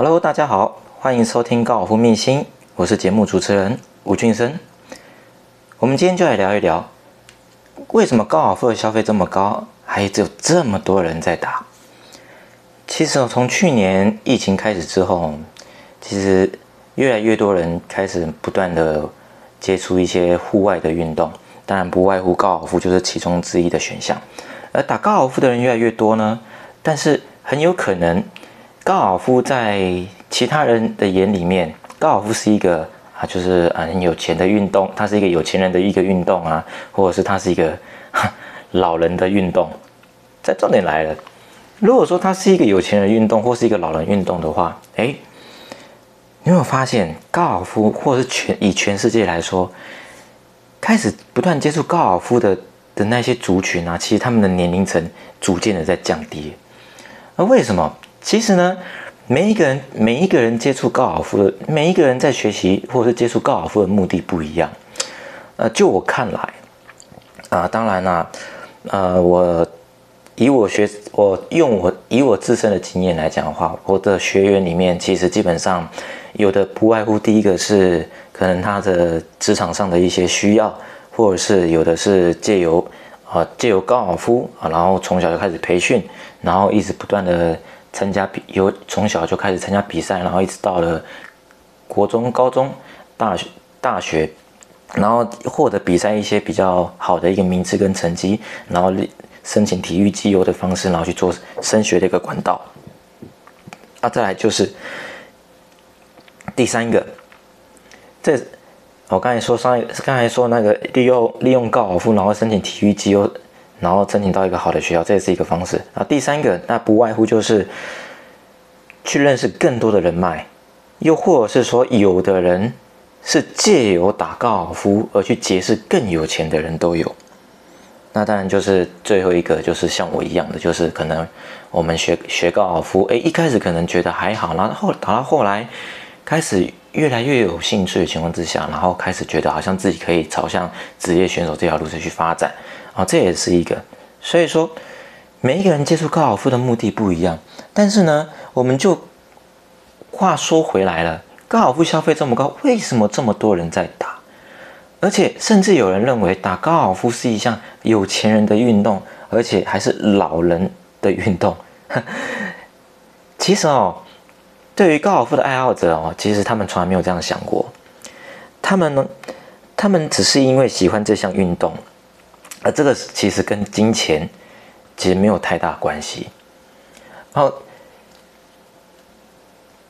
Hello，大家好，欢迎收听高尔夫秘辛，我是节目主持人吴俊生。我们今天就来聊一聊，为什么高尔夫的消费这么高，还只有这么多人在打？其实从去年疫情开始之后，其实越来越多人开始不断的接触一些户外的运动，当然不外乎高尔夫就是其中之一的选项。而打高尔夫的人越来越多呢，但是很有可能。高尔夫在其他人的眼里面，高尔夫是一个啊，就是很有钱的运动，它是一个有钱人的一个运动啊，或者是它是一个 老人的运动。在重点来了，如果说它是一个有钱人运动，或是一个老人运动的话，哎，你有没有发现高尔夫，或者是全以全世界来说，开始不断接触高尔夫的的那些族群啊，其实他们的年龄层逐渐的在降低。那为什么？其实呢，每一个人每一个人接触高尔夫的每一个人在学习或者是接触高尔夫的目的不一样。呃，就我看来，啊，当然啦，呃，我以我学我用我以我自身的经验来讲的话，我的学员里面其实基本上有的不外乎第一个是可能他的职场上的一些需要，或者是有的是借由啊借由高尔夫啊，然后从小就开始培训，然后一直不断的。参加比有从小就开始参加比赛，然后一直到了国中、高中、大学、大学，然后获得比赛一些比较好的一个名次跟成绩，然后申请体育基优的方式，然后去做升学的一个管道。啊，再来就是第三个，这我刚才说上刚才说那个利用利用高尔夫，然后申请体育基优。然后申请到一个好的学校，这也是一个方式。啊，第三个，那不外乎就是去认识更多的人脉，又或者是说，有的人是借由打高尔夫而去结识更有钱的人都有。那当然就是最后一个，就是像我一样的，就是可能我们学学高尔夫，哎，一开始可能觉得还好，然后打到后来开始越来越有兴趣的情况之下，然后开始觉得好像自己可以朝向职业选手这条路去发展。啊，这也是一个，所以说每一个人接触高尔夫的目的不一样，但是呢，我们就话说回来了，高尔夫消费这么高，为什么这么多人在打？而且甚至有人认为打高尔夫是一项有钱人的运动，而且还是老人的运动。其实哦，对于高尔夫的爱好者哦，其实他们从来没有这样想过，他们呢，他们只是因为喜欢这项运动。而这个其实跟金钱其实没有太大关系。好，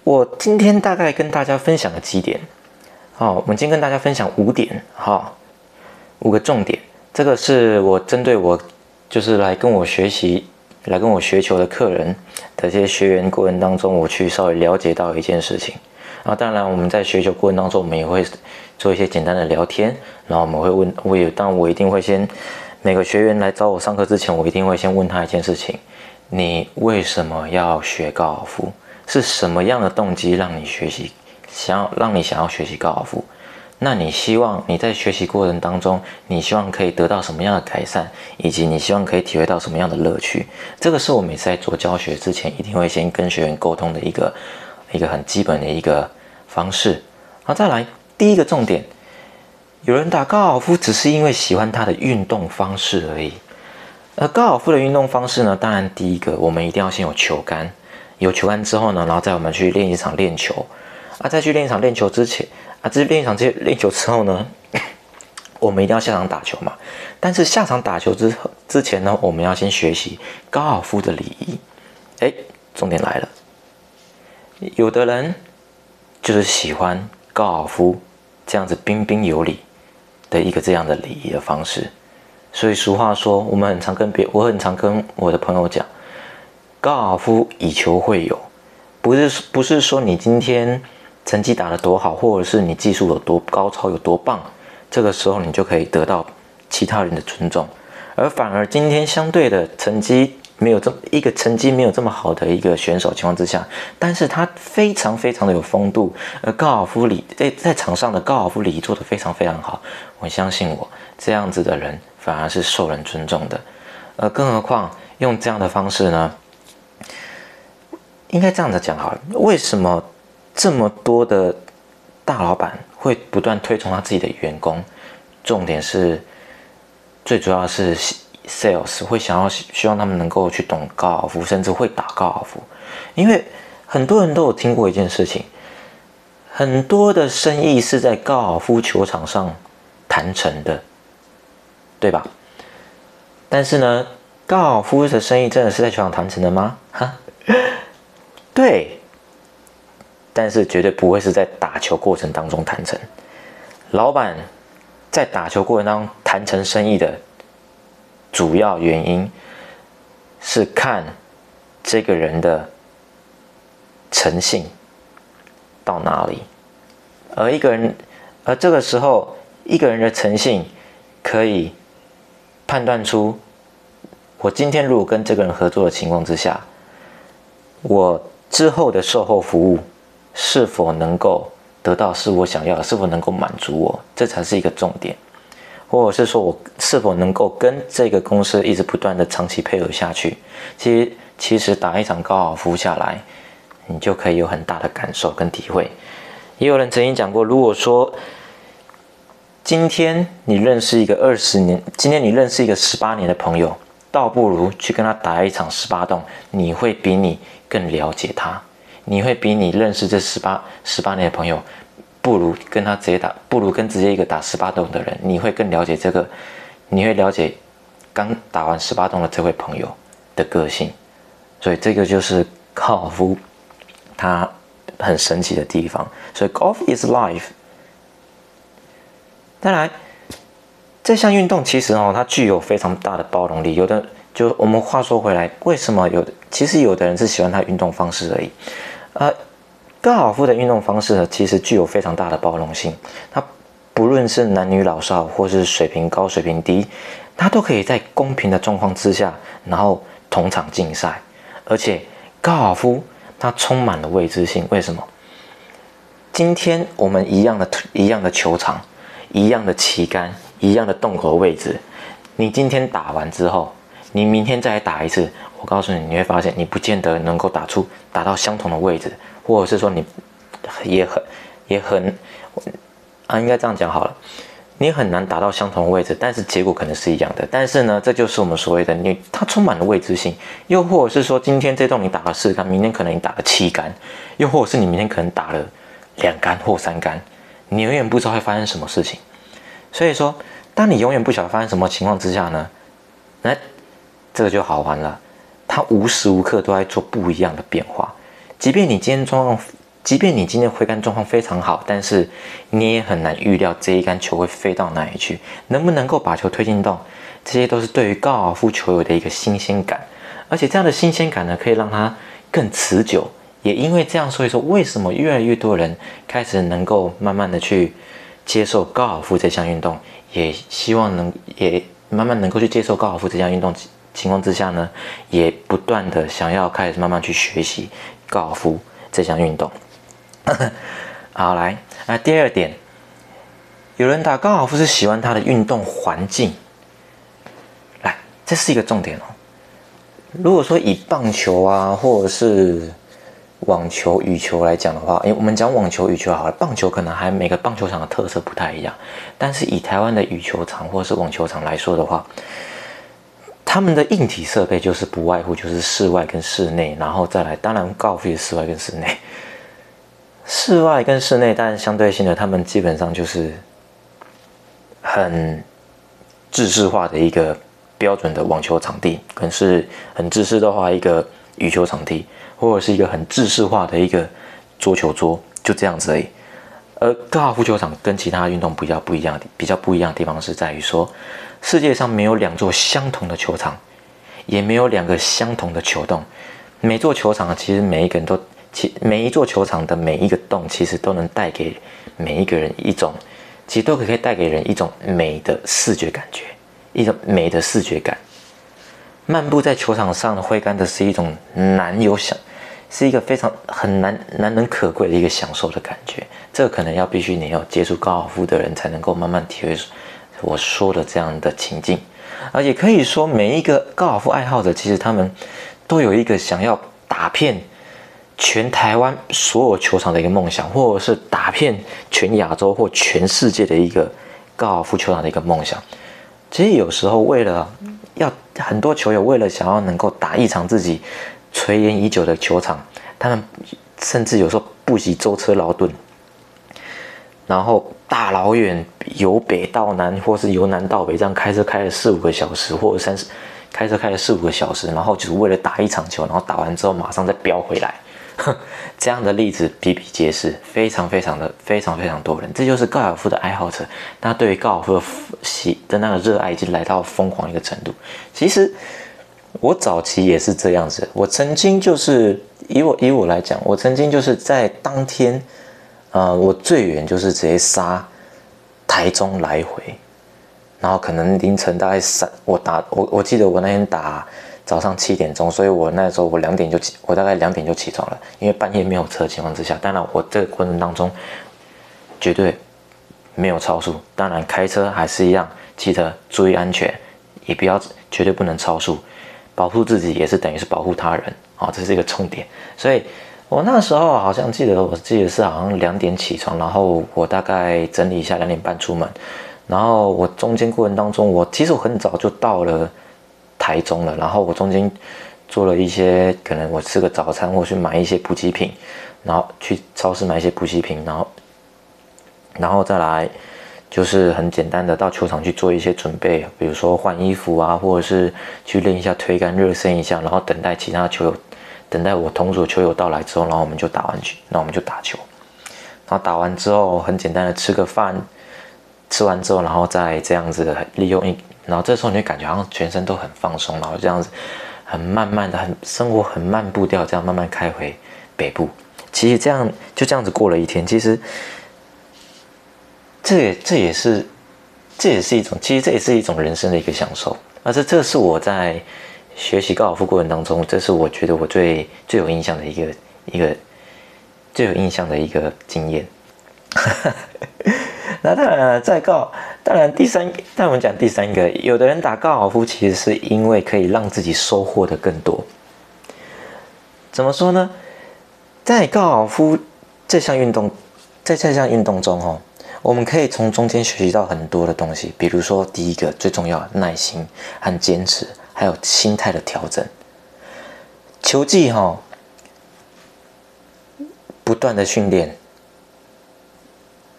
我今天大概跟大家分享了几点。好，我们今天跟大家分享五点，哈，五个重点。这个是我针对我就是来跟我学习、来跟我学球的客人的这些学员过程当中，我去稍微了解到一件事情。啊，当然我们在学球过程当中，我们也会。做一些简单的聊天，然后我们会问，我也，当我一定会先，每个学员来找我上课之前，我一定会先问他一件事情：你为什么要学高尔夫？是什么样的动机让你学习，想要让你想要学习高尔夫？那你希望你在学习过程当中，你希望可以得到什么样的改善，以及你希望可以体会到什么样的乐趣？这个是我每次在做教学之前，一定会先跟学员沟通的一个一个很基本的一个方式。好，再来。第一个重点，有人打高尔夫只是因为喜欢他的运动方式而已。而高尔夫的运动方式呢，当然第一个我们一定要先有球杆，有球杆之后呢，然后在我们去练一场练球。啊，在去练一场练球之前，这练一场这练球之后呢，我们一定要下场打球嘛。但是下场打球之之前呢，我们要先学习高尔夫的礼仪。哎，重点来了，有的人就是喜欢高尔夫。这样子彬彬有礼的一个这样的礼仪的方式，所以俗话说，我们很常跟别，我很常跟我的朋友讲，高尔夫以球会友，不是不是说你今天成绩打得多好，或者是你技术有多高超有多棒，这个时候你就可以得到其他人的尊重，而反而今天相对的成绩。没有这么一个成绩没有这么好的一个选手情况之下，但是他非常非常的有风度，而高尔夫里在在场上的高尔夫礼做得非常非常好，我相信我这样子的人反而是受人尊重的，呃，更何况用这样的方式呢？应该这样子讲好了，为什么这么多的大老板会不断推崇他自己的员工？重点是，最主要是 sales 会想要希望他们能够去懂高尔夫，甚至会打高尔夫，因为很多人都有听过一件事情，很多的生意是在高尔夫球场上谈成的，对吧？但是呢，高尔夫的生意真的是在球场谈成的吗？哈？对，但是绝对不会是在打球过程当中谈成。老板在打球过程当中谈成生意的主要原因，是看这个人的诚信到哪里。而一个人，而这个时候，一个人的诚信可以判断出，我今天如果跟这个人合作的情况之下，我。之后的售后服务是否能够得到是我想要的，是否能够满足我，这才是一个重点。或者是说我是否能够跟这个公司一直不断的长期配合下去。其实，其实打一场高尔夫下来，你就可以有很大的感受跟体会。也有人曾经讲过，如果说今天你认识一个二十年，今天你认识一个十八年的朋友，倒不如去跟他打一场十八洞，你会比你。更了解他，你会比你认识这十八十八年的朋友，不如跟他直接打，不如跟直接一个打十八洞的人，你会更了解这个，你会了解刚打完十八洞的这位朋友的个性，所以这个就是高尔夫，它很神奇的地方。所以 golf is life。再来，这项运动其实哦，它具有非常大的包容力，有的。就我们话说回来，为什么有的其实有的人是喜欢他运动方式而已，呃，高尔夫的运动方式呢，其实具有非常大的包容性。它不论是男女老少，或是水平高水平低，它都可以在公平的状况之下，然后同场竞赛。而且高尔夫它充满了未知性，为什么？今天我们一样的一样的球场，一样的旗杆，一样的洞口位置，你今天打完之后。你明天再来打一次，我告诉你，你会发现你不见得能够打出打到相同的位置，或者是说你也很也很啊，应该这样讲好了，你很难打到相同的位置，但是结果可能是一样的。但是呢，这就是我们所谓的你，它充满了未知性。又或者是说，今天这栋你打了四杆，明天可能你打了七杆，又或者是你明天可能打了两杆或三杆，你永远不知道会发生什么事情。所以说，当你永远不晓得发生什么情况之下呢，那。这个就好玩了，它无时无刻都在做不一样的变化。即便你今天状况，即便你今天挥杆状况非常好，但是你也很难预料这一杆球会飞到哪里去，能不能够把球推进洞，这些都是对于高尔夫球友的一个新鲜感。而且这样的新鲜感呢，可以让它更持久。也因为这样，所以说为什么越来越多人开始能够慢慢的去接受高尔夫这项运动，也希望能也慢慢能够去接受高尔夫这项运动。情况之下呢，也不断的想要开始慢慢去学习高尔夫这项运动。好，来，那第二点，有人打高尔夫是喜欢他的运动环境。来，这是一个重点哦。如果说以棒球啊，或者是网球、羽球来讲的话，诶，我们讲网球、羽球好了，棒球可能还每个棒球场的特色不太一样，但是以台湾的羽球场或是网球场来说的话。他们的硬体设备就是不外乎就是室外跟室内，然后再来，当然高尔夫室外跟室内，室外跟室内，但相对性的，他们基本上就是很制式化的一个标准的网球场地，可能是很制式的话一个羽球场地，或者是一个很制式化的一个桌球桌，就这样子而已。而高尔夫球场跟其他运动比较不一样比较不一样的地方是在于说。世界上没有两座相同的球场，也没有两个相同的球洞。每座球场其实每一个人都，其每一座球场的每一个洞，其实都能带给每一个人一种，其实都可以带给人一种美的视觉感觉，一种美的视觉感。漫步在球场上挥杆的是一种难有享，是一个非常很难难能可贵的一个享受的感觉。这可能要必须你要接触高尔夫的人才能够慢慢体会。我说的这样的情境，啊，也可以说每一个高尔夫爱好者，其实他们都有一个想要打遍全台湾所有球场的一个梦想，或者是打遍全亚洲或全世界的一个高尔夫球场的一个梦想。其实有时候为了要很多球友为了想要能够打一场自己垂涎已久的球场，他们甚至有时候不惜舟车劳顿，然后大老远由北到南，或是由南到北这样开车开了四五个小时，或者三十开车开了四五个小时，然后就是为了打一场球，然后打完之后马上再飙回来。这样的例子比比皆是，非常非常的非常非常多人，这就是高尔夫的爱好者，他对于高尔夫的喜的那个热爱已经来到疯狂一个程度。其实我早期也是这样子，我曾经就是以我以我来讲，我曾经就是在当天，呃，我最远就是直接杀台中来回，然后可能凌晨大概三，我打我我记得我那天打。早上七点钟，所以我那时候我两点就起，我大概两点就起床了，因为半夜没有车情况之下，当然我这个过程当中绝对没有超速，当然开车还是一样，记得注意安全，也不要绝对不能超速，保护自己也是等于是保护他人啊，这是一个重点。所以我那时候好像记得，我记得是好像两点起床，然后我大概整理一下两点半出门，然后我中间过程当中，我其实我很早就到了。台中了，然后我中间做了一些，可能我吃个早餐，或去买一些补给品，然后去超市买一些补给品，然后，然后再来就是很简单的到球场去做一些准备，比如说换衣服啊，或者是去练一下推杆、热身一下，然后等待其他球友，等待我同组球友到来之后，然后我们就打完去，那我们就打球，然后打完之后很简单的吃个饭，吃完之后，然后再这样子的利用一。然后这时候你会感觉好像全身都很放松，然后这样子很慢慢的、很生活很慢步调，这样慢慢开回北部。其实这样就这样子过了一天，其实这也这也是这也是一种，其实这也是一种人生的一个享受。而这这是我在学习高尔夫过程当中，这是我觉得我最最有印象的一个一个最有印象的一个经验。那当然了，再高，当然第三，但我们讲第三个，有的人打高尔夫其实是因为可以让自己收获的更多。怎么说呢？在高尔夫这项运动，在这项运动中，哦，我们可以从中间学习到很多的东西，比如说第一个最重要的耐心和坚持，还有心态的调整。球技，哈，不断的训练。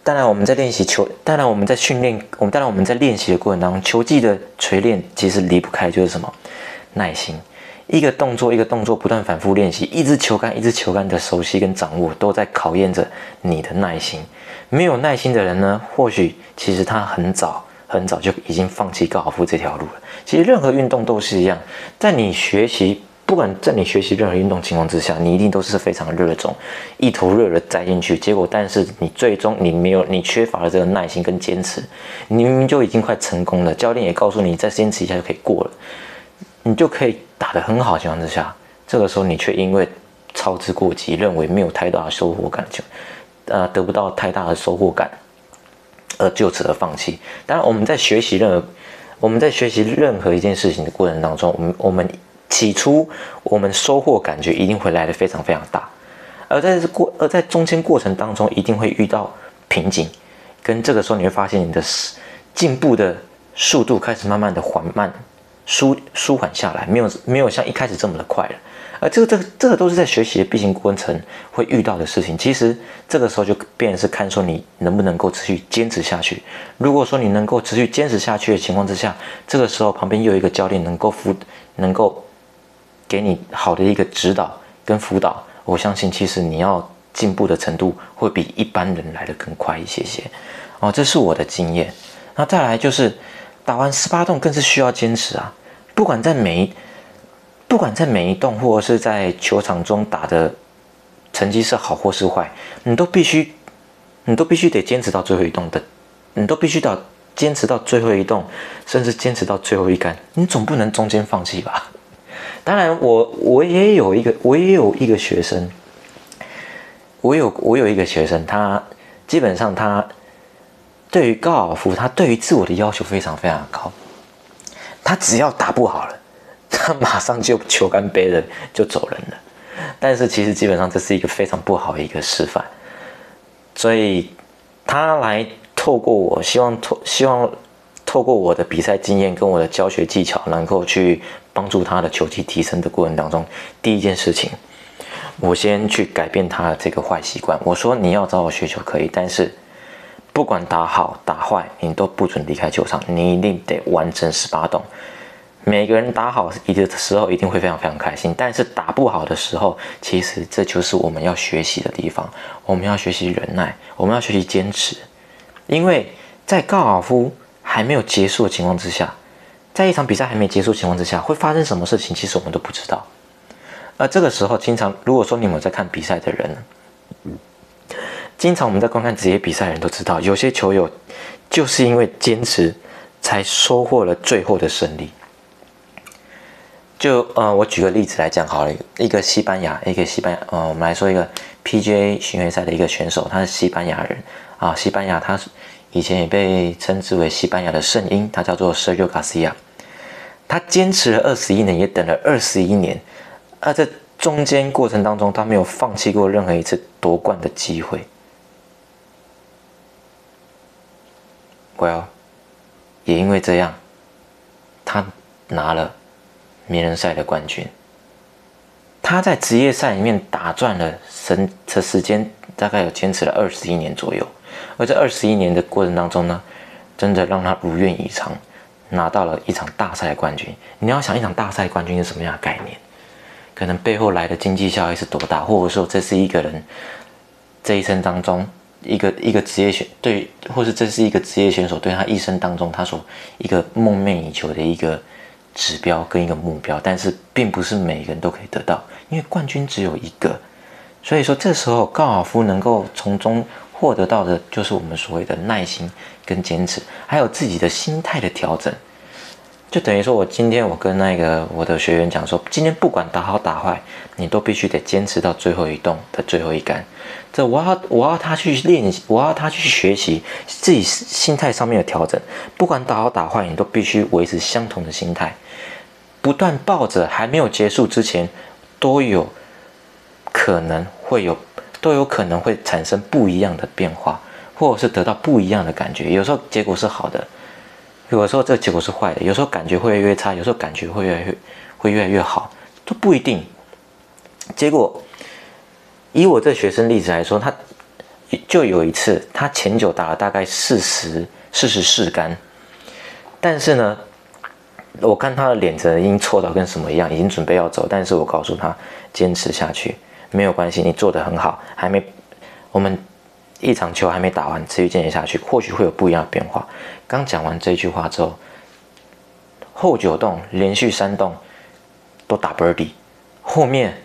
当然，我们在练习球，当然我们在训练，我们当然我们在练习的过程当中，球技的锤炼其实离不开就是什么耐心。一个动作一个动作不断反复练习，一支球杆一支球杆的熟悉跟掌握，都在考验着你的耐心。没有耐心的人呢，或许其实他很早很早就已经放弃高尔夫这条路了。其实任何运动都是一样，在你学习。不管在你学习任何运动情况之下，你一定都是非常热衷，一头热的栽进去。结果，但是你最终你没有，你缺乏了这个耐心跟坚持。你明明就已经快成功了，教练也告诉你再坚持一下就可以过了，你就可以打得很好的情况之下，这个时候你却因为操之过急，认为没有太大的收获感，就呃得不到太大的收获感，而就此而放弃。当然，我们在学习任何我们在学习任何一件事情的过程当中，我们我们。起初，我们收获感觉一定会来的非常非常大，而在这过而在中间过程当中，一定会遇到瓶颈，跟这个时候你会发现你的进步的速度开始慢慢的缓慢舒舒缓下来，没有没有像一开始这么的快了。而这个这个这个都是在学习的必经过程会遇到的事情。其实这个时候就变是看说你能不能够持续坚持下去。如果说你能够持续坚持下去的情况之下，这个时候旁边又有一个教练能够辅能够。给你好的一个指导跟辅导，我相信其实你要进步的程度会比一般人来的更快一些些哦，这是我的经验。那再来就是打完十八洞更是需要坚持啊，不管在每一不管在每一洞或是在球场中打的成绩是好或是坏，你都必须你都必须得坚持到最后一洞的，你都必须到坚持到最后一洞，甚至坚持到最后一杆，你总不能中间放弃吧？当然，我我也有一个，我也有一个学生，我有我有一个学生，他基本上他对于高尔夫，他对于自我的要求非常非常高。他只要打不好了，马上就球杆背了就走人了。但是其实基本上这是一个非常不好的一个示范。所以他来透过我，希望透希望透过我的比赛经验跟我的教学技巧，能够去帮助他的球技提升的过程当中，第一件事情，我先去改变他的这个坏习惯。我说你要找我学球可以，但是。不管打好打坏，你都不准离开球场，你一定得完成十八洞。每个人打好一的时候，一定会非常非常开心。但是打不好的时候，其实这就是我们要学习的地方。我们要学习忍耐，我们要学习坚持。因为在高尔夫还没有结束的情况之下，在一场比赛还没结束情况之下，会发生什么事情，其实我们都不知道。而这个时候，经常如果说你们在看比赛的人，经常我们在观看职业比赛的人都知道，有些球友就是因为坚持，才收获了最后的胜利。就呃，我举个例子来讲好了，一个西班牙，一个西班牙，呃，我们来说一个 PGA 巡回赛的一个选手，他是西班牙人啊，西班牙，他以前也被称之为西班牙的圣婴，他叫做 Sergio Garcia，他坚持了二十一年，也等了二十一年，而在中间过程当中，他没有放弃过任何一次夺冠的机会。Well，也因为这样，他拿了名人赛的冠军。他在职业赛里面打转了神的时间，大概有坚持了二十一年左右。而这二十一年的过程当中呢，真的让他如愿以偿，拿到了一场大赛的冠军。你要想一场大赛冠军是什么样的概念？可能背后来的经济效益是多大，或者说这是一个人这一生当中。一个一个职业选对，或是这是一个职业选手对他一生当中他所一个梦寐以求的一个指标跟一个目标，但是并不是每个人都可以得到，因为冠军只有一个，所以说这时候高尔夫能够从中获得到的就是我们所谓的耐心跟坚持，还有自己的心态的调整。就等于说，我今天我跟那个我的学员讲说，今天不管打好打坏，你都必须得坚持到最后一洞的最后一杆。这我要我要他去练习，我要他去学习自己心态上面的调整。不管打好打坏，你都必须维持相同的心态，不断抱着还没有结束之前，都有可能会有都有可能会产生不一样的变化，或者是得到不一样的感觉。有时候结果是好的。有时候这结果是坏的，有时候感觉会越来越差，有时候感觉会越来越会越来越好，都不一定。结果以我这学生例子来说，他就有一次，他前九打了大概四十四十四杆，但是呢，我看他的脸色已经错到跟什么一样，已经准备要走，但是我告诉他坚持下去没有关系，你做的很好，还没我们。一场球还没打完，持续坚持下去，或许会有不一样的变化。刚讲完这句话之后，后九洞连续三洞都打 birdie，后面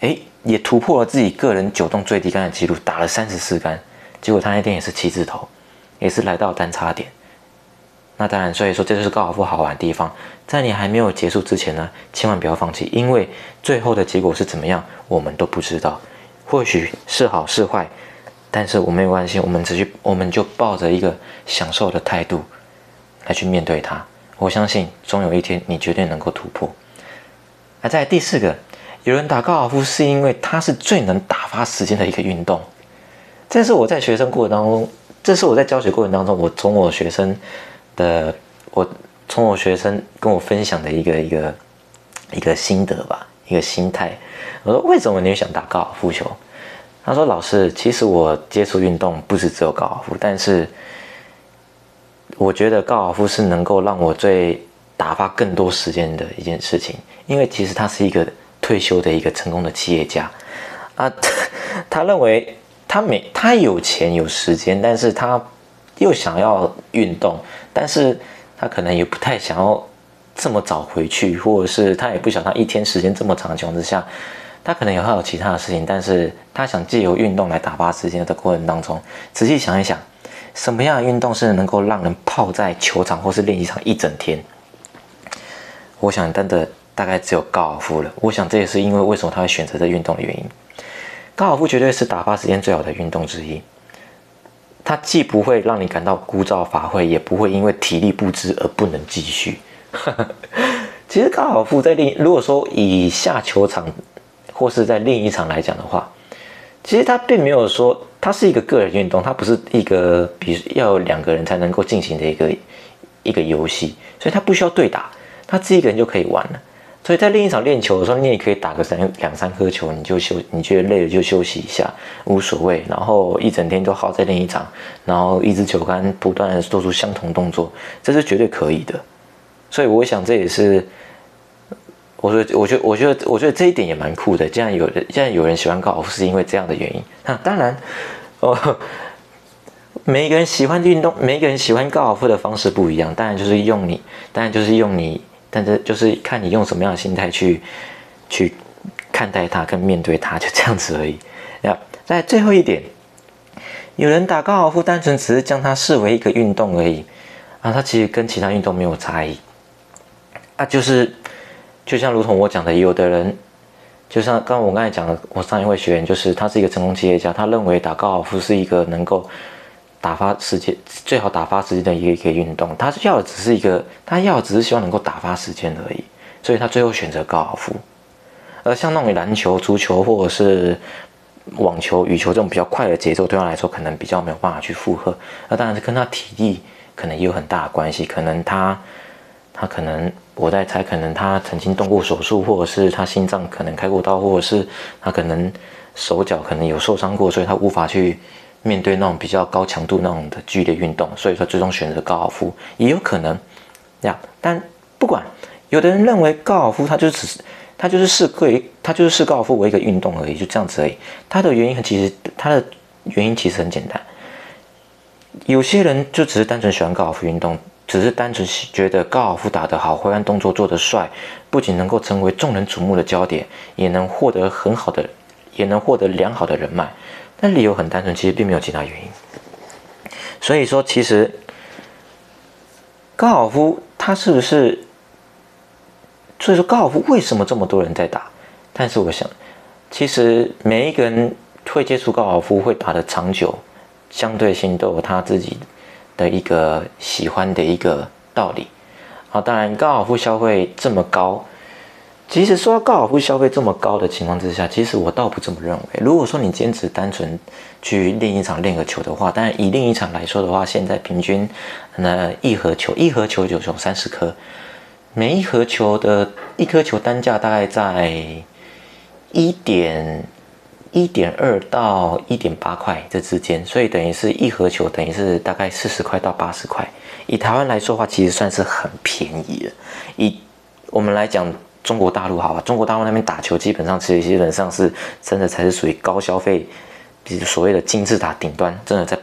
哎也突破了自己个人九洞最低杆的记录，打了三十四杆。结果他那天也是七字头，也是来到单差点。那当然，所以说这就是高尔夫好玩的地方。在你还没有结束之前呢，千万不要放弃，因为最后的结果是怎么样，我们都不知道。或许是好是坏。但是我没有关系，我们只去，我们就抱着一个享受的态度来去面对它。我相信总有一天你绝对能够突破。而在第四个，有人打高尔夫是因为它是最能打发时间的一个运动。这是我在学生过程当中，这是我在教学过程当中，我从我学生的，我从我学生跟我分享的一个一个一个心得吧，一个心态。我说为什么你想打高尔夫球？他说：“老师，其实我接触运动不是只有高尔夫，但是我觉得高尔夫是能够让我最打发更多时间的一件事情。因为其实它是一个退休的一个成功的企业家啊，他认为他每他有钱有时间，但是他又想要运动，但是他可能也不太想要这么早回去，或者是他也不想他一天时间这么长的情况之下。”他可能也会有其他的事情，但是他想借由运动来打发时间的过程当中，仔细想一想，什么样的运动是能够让人泡在球场或是练习场一整天？我想真的大概只有高尔夫了。我想这也是因为为什么他会选择这运动的原因。高尔夫绝对是打发时间最好的运动之一。它既不会让你感到枯燥乏味，也不会因为体力不支而不能继续。其实高尔夫在另，如果说以下球场。或是在另一场来讲的话，其实它并没有说它是一个个人运动，它不是一个比要有两个人才能够进行的一个一个游戏，所以它不需要对打，他自己一个人就可以玩了。所以在另一场练球的时候，你也可以打个三两三颗球，你就休，你觉得累了就休息一下，无所谓。然后一整天都耗在另一场，然后一支球杆不断的做出相同动作，这是绝对可以的。所以我想这也是，我说，我觉得，我觉得，我觉得这一点也蛮酷的。既然有人，现在有人喜欢高尔夫，是因为这样的原因。那当然，哦，每一个人喜欢运动，每一个人喜欢高尔夫的方式不一样。当然就是用你，当然就是用你。但是就是看你用什么样的心态去去看待它跟面对它，就这样子而已。那，在最后一点，有人打高尔夫单纯只是将它视为一个运动而已啊，它其实跟其他运动没有差异啊，就是就像如同我讲的，有的人就像刚我刚才讲的，我上一位学员就是他是一个成功企业家，他认为打高尔夫是一个能够。打发时间最好打发时间的一个一个运动，他要的只是一个，他要的只是希望能够打发时间而已，所以他最后选择高尔夫。而像那种篮球、足球或者是网球、羽球这种比较快的节奏，对他来说可能比较没有办法去负荷。那当然是跟他体力可能也有很大的关系，可能他他可能我在猜，可能他曾经动过手术，或者是他心脏可能开过刀，或者是他可能手脚可能有受伤过，所以他无法去。面对那种比较高强度那种的剧烈运动，所以说最终选择高尔夫也有可能，这样。但不管，有的人认为高尔夫它就只是它就是视为它就是视高尔夫为一个运动而已，就这样子而已。它的原因其实它的原因其实很简单，有些人就只是单纯喜欢高尔夫运动，只是单纯觉得高尔夫打得好，挥杆动作做得帅，不仅能够成为众人瞩目的焦点，也能获得很好的，也能获得良好的人脉。但理由很单纯，其实并没有其他原因。所以说，其实高尔夫它是不是？所以说高尔夫为什么这么多人在打？但是我想，其实每一个人会接触高尔夫、会打的长久，相对性都有他自己的一个喜欢的一个道理。好，当然高尔夫消费这么高。其实说到高尔夫消费这么高的情况之下，其实我倒不这么认为。如果说你坚持单纯去练一场练个球的话，但以另一场来说的话，现在平均那一盒球，一盒球就有三十颗，每一盒球的一颗球单价大概在一点一点二到一点八块这之间，所以等于是一盒球等于是大概四十块到八十块。以台湾来说的话，其实算是很便宜的。以我们来讲。中国大陆好吧，中国大陆那边打球基本上其实基本上是真的才是属于高消费，比如所谓的金字塔顶端，真的在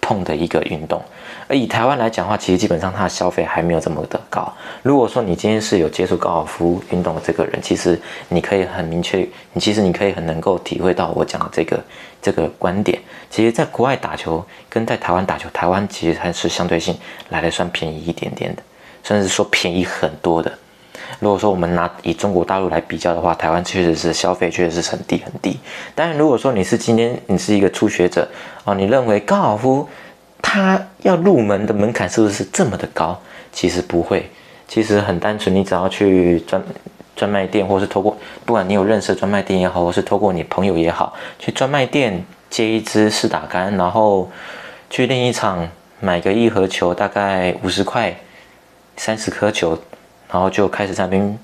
碰的一个运动。而以台湾来讲的话，其实基本上它的消费还没有这么的高。如果说你今天是有接触高尔夫运动的这个人，其实你可以很明确，你其实你可以很能够体会到我讲的这个这个观点。其实，在国外打球跟在台湾打球，台湾其实还是相对性来的算便宜一点点的，甚至说便宜很多的。如果说我们拿以中国大陆来比较的话，台湾确实是消费确实是很低很低。但如果说你是今天你是一个初学者哦，你认为高尔夫它要入门的门槛是不是这么的高？其实不会，其实很单纯，你只要去专专卖店，或是透过不管你有认识专卖店也好，或是透过你朋友也好，去专卖店借一支试打杆，然后去练一场，买个一盒球，大概五十块，三十颗球。然后就开始在那边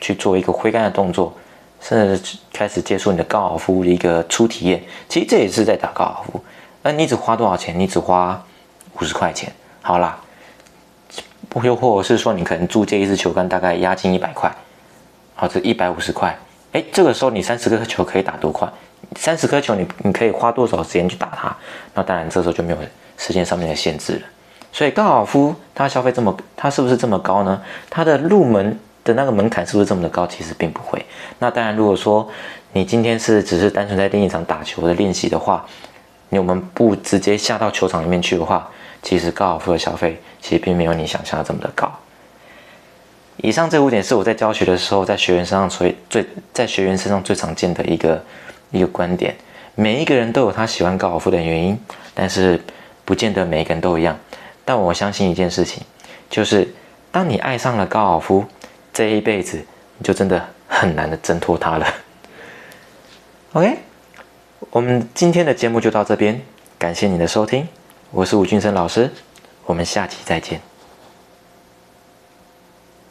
去做一个挥杆的动作，甚至开始接触你的高尔夫的一个初体验。其实这也是在打高尔夫。那你只花多少钱？你只花五十块钱。好啦，又或者是说你可能租借一支球杆，大概押金一百块，好，这一百五十块。哎，这个时候你三十颗球可以打多快？三十颗球你你可以花多少时间去打它？那当然这时候就没有时间上面的限制了。所以高尔夫它消费这么，它是不是这么高呢？它的入门的那个门槛是不是这么的高？其实并不会。那当然，如果说你今天是只是单纯在练一场打球的练习的话，你我们不直接下到球场里面去的话，其实高尔夫的消费其实并没有你想象的这么的高。以上这五点是我在教学的时候，在学员身上最最在学员身上最常见的一个一个观点。每一个人都有他喜欢高尔夫的原因，但是不见得每一个人都一样。但我相信一件事情，就是当你爱上了高尔夫，这一辈子你就真的很难的挣脱它了。OK，我们今天的节目就到这边，感谢你的收听，我是吴俊生老师，我们下期再见。